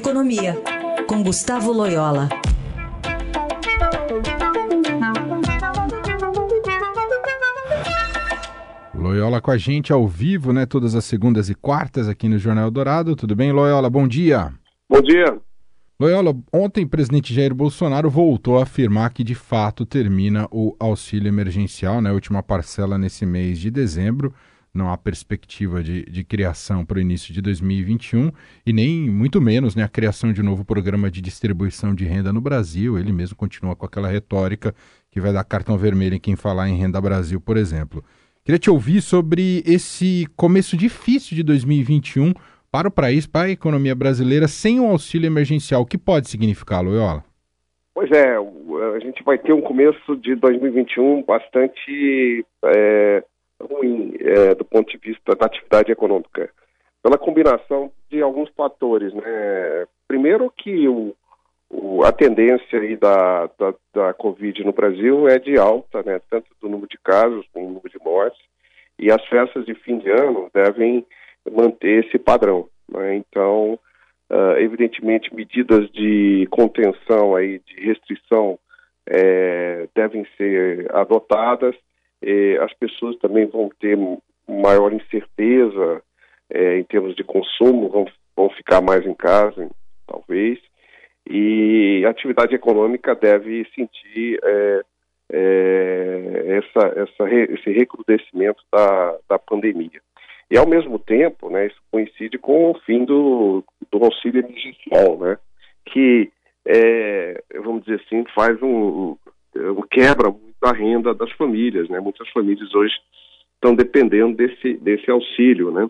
Economia, com Gustavo Loyola. Loyola com a gente ao vivo, né? Todas as segundas e quartas aqui no Jornal Dourado. Tudo bem, Loyola? Bom dia. Bom dia. Loyola, ontem o presidente Jair Bolsonaro voltou a afirmar que de fato termina o auxílio emergencial, né? Última parcela nesse mês de dezembro não há perspectiva de, de criação para o início de 2021 e nem muito menos né, a criação de um novo programa de distribuição de renda no Brasil. Ele mesmo continua com aquela retórica que vai dar cartão vermelho em quem falar em Renda Brasil, por exemplo. Queria te ouvir sobre esse começo difícil de 2021 para o país, para a economia brasileira, sem o auxílio emergencial. O que pode significar, Loyola? Pois é, a gente vai ter um começo de 2021 bastante é, ruim é, do ponto de vista da atividade econômica, pela combinação de alguns fatores. Né? Primeiro que o, o, a tendência da, da, da Covid no Brasil é de alta, né? tanto do número de casos como do número de mortes, e as festas de fim de ano devem manter esse padrão. Né? Então, uh, evidentemente, medidas de contenção, aí, de restrição, é, devem ser adotadas, eh, as pessoas também vão ter maior incerteza eh, em termos de consumo, vão, vão ficar mais em casa, talvez, e a atividade econômica deve sentir eh, essa, essa, esse recrudescimento da, da pandemia. E, ao mesmo tempo, né, isso coincide com o fim do, do auxílio emergencial, né, que, é, vamos dizer assim, faz um, um quebra da renda das famílias, né? Muitas famílias hoje estão dependendo desse, desse auxílio, né?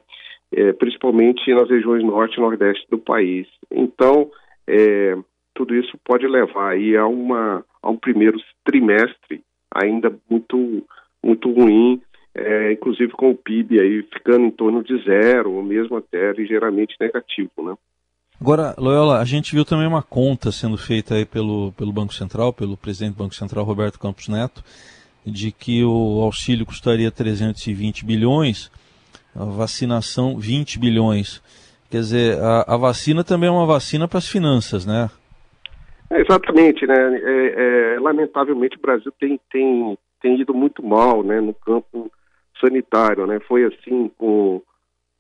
É, principalmente nas regiões norte e nordeste do país. Então, é, tudo isso pode levar aí a, uma, a um primeiro trimestre ainda muito, muito ruim, é, inclusive com o PIB aí ficando em torno de zero, ou mesmo até ligeiramente negativo, né? Agora, Loyola, a gente viu também uma conta sendo feita aí pelo, pelo Banco Central, pelo presidente do Banco Central, Roberto Campos Neto, de que o auxílio custaria 320 bilhões, a vacinação 20 bilhões. Quer dizer, a, a vacina também é uma vacina para as finanças, né? É, exatamente, né? É, é, lamentavelmente o Brasil tem, tem, tem ido muito mal né, no campo sanitário, né? Foi assim com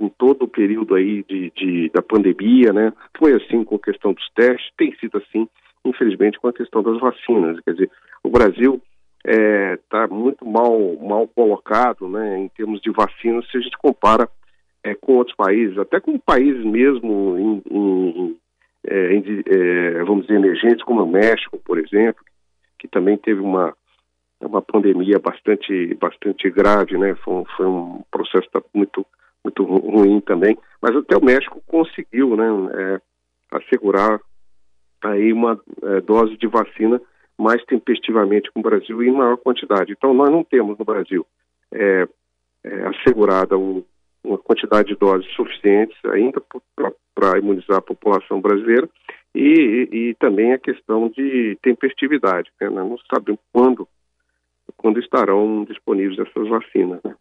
em todo o período aí de, de, da pandemia, né? Foi assim com a questão dos testes, tem sido assim, infelizmente, com a questão das vacinas. Quer dizer, o Brasil está é, muito mal, mal colocado, né, em termos de vacinas, se a gente compara é, com outros países, até com países mesmo em, em, é, em é, vamos dizer, emergentes, como o México, por exemplo, que também teve uma uma pandemia bastante bastante grave, né? Foi, foi um processo muito muito ruim também, mas até o México conseguiu, né, é, assegurar aí uma é, dose de vacina mais tempestivamente com o Brasil e em maior quantidade. Então nós não temos no Brasil é, é assegurada um, uma quantidade de doses suficientes ainda para imunizar a população brasileira e, e, e, também a questão de tempestividade. Né? Nós não sabemos quando, quando estarão disponíveis essas vacinas. Né?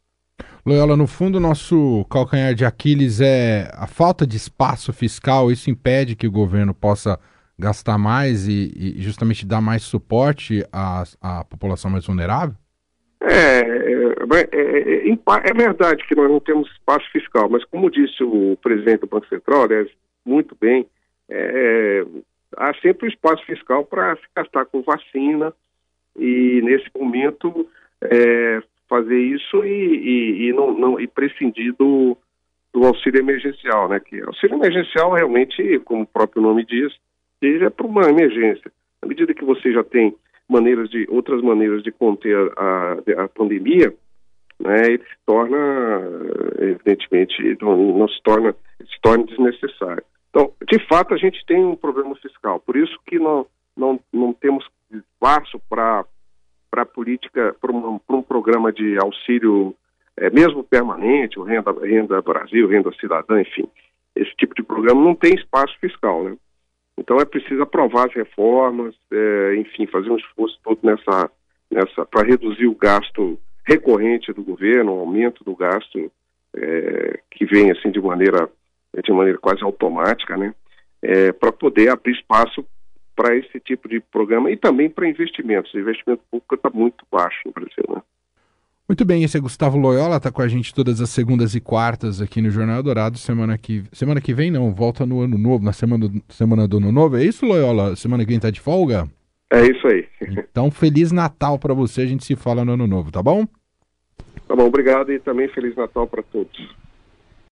Loyola, no fundo, nosso calcanhar de Aquiles é a falta de espaço fiscal. Isso impede que o governo possa gastar mais e, e justamente dar mais suporte à, à população mais vulnerável? É, é, é, é, verdade que nós não temos espaço fiscal, mas como disse o presidente do Banco Central, aliás, muito bem, é, há sempre um espaço fiscal para se gastar com vacina e nesse momento é, fazer isso e, e, e não, não, e prescindir do, do auxílio emergencial, né? Que auxílio emergencial realmente, como o próprio nome diz, diz é para uma emergência. À medida que você já tem maneiras de outras maneiras de conter a, a, a pandemia, né? Ele se torna evidentemente não, não se torna se torna desnecessário. Então, de fato, a gente tem um problema fiscal. Por isso que não não, não temos espaço para política, para um, um, programa de auxílio, é, mesmo permanente, o Renda, Renda Brasil, Renda Cidadã, enfim, esse tipo de programa não tem espaço fiscal, né? Então é preciso aprovar as reformas, é, enfim, fazer um esforço todo nessa, nessa para reduzir o gasto recorrente do governo, o aumento do gasto é, que vem assim de maneira de maneira quase automática, né? é, para poder abrir espaço para esse tipo de programa e também para investimentos. O investimento público está muito baixo no Brasil. Né? Muito bem, esse é Gustavo Loyola, está com a gente todas as segundas e quartas aqui no Jornal Dourado. Semana que, semana que vem não, volta no ano novo, na semana do, semana do ano novo. É isso, Loyola? Semana que vem está de folga? É isso aí. Então, Feliz Natal para você, a gente se fala no ano novo, tá bom? Tá bom, obrigado e também Feliz Natal para todos.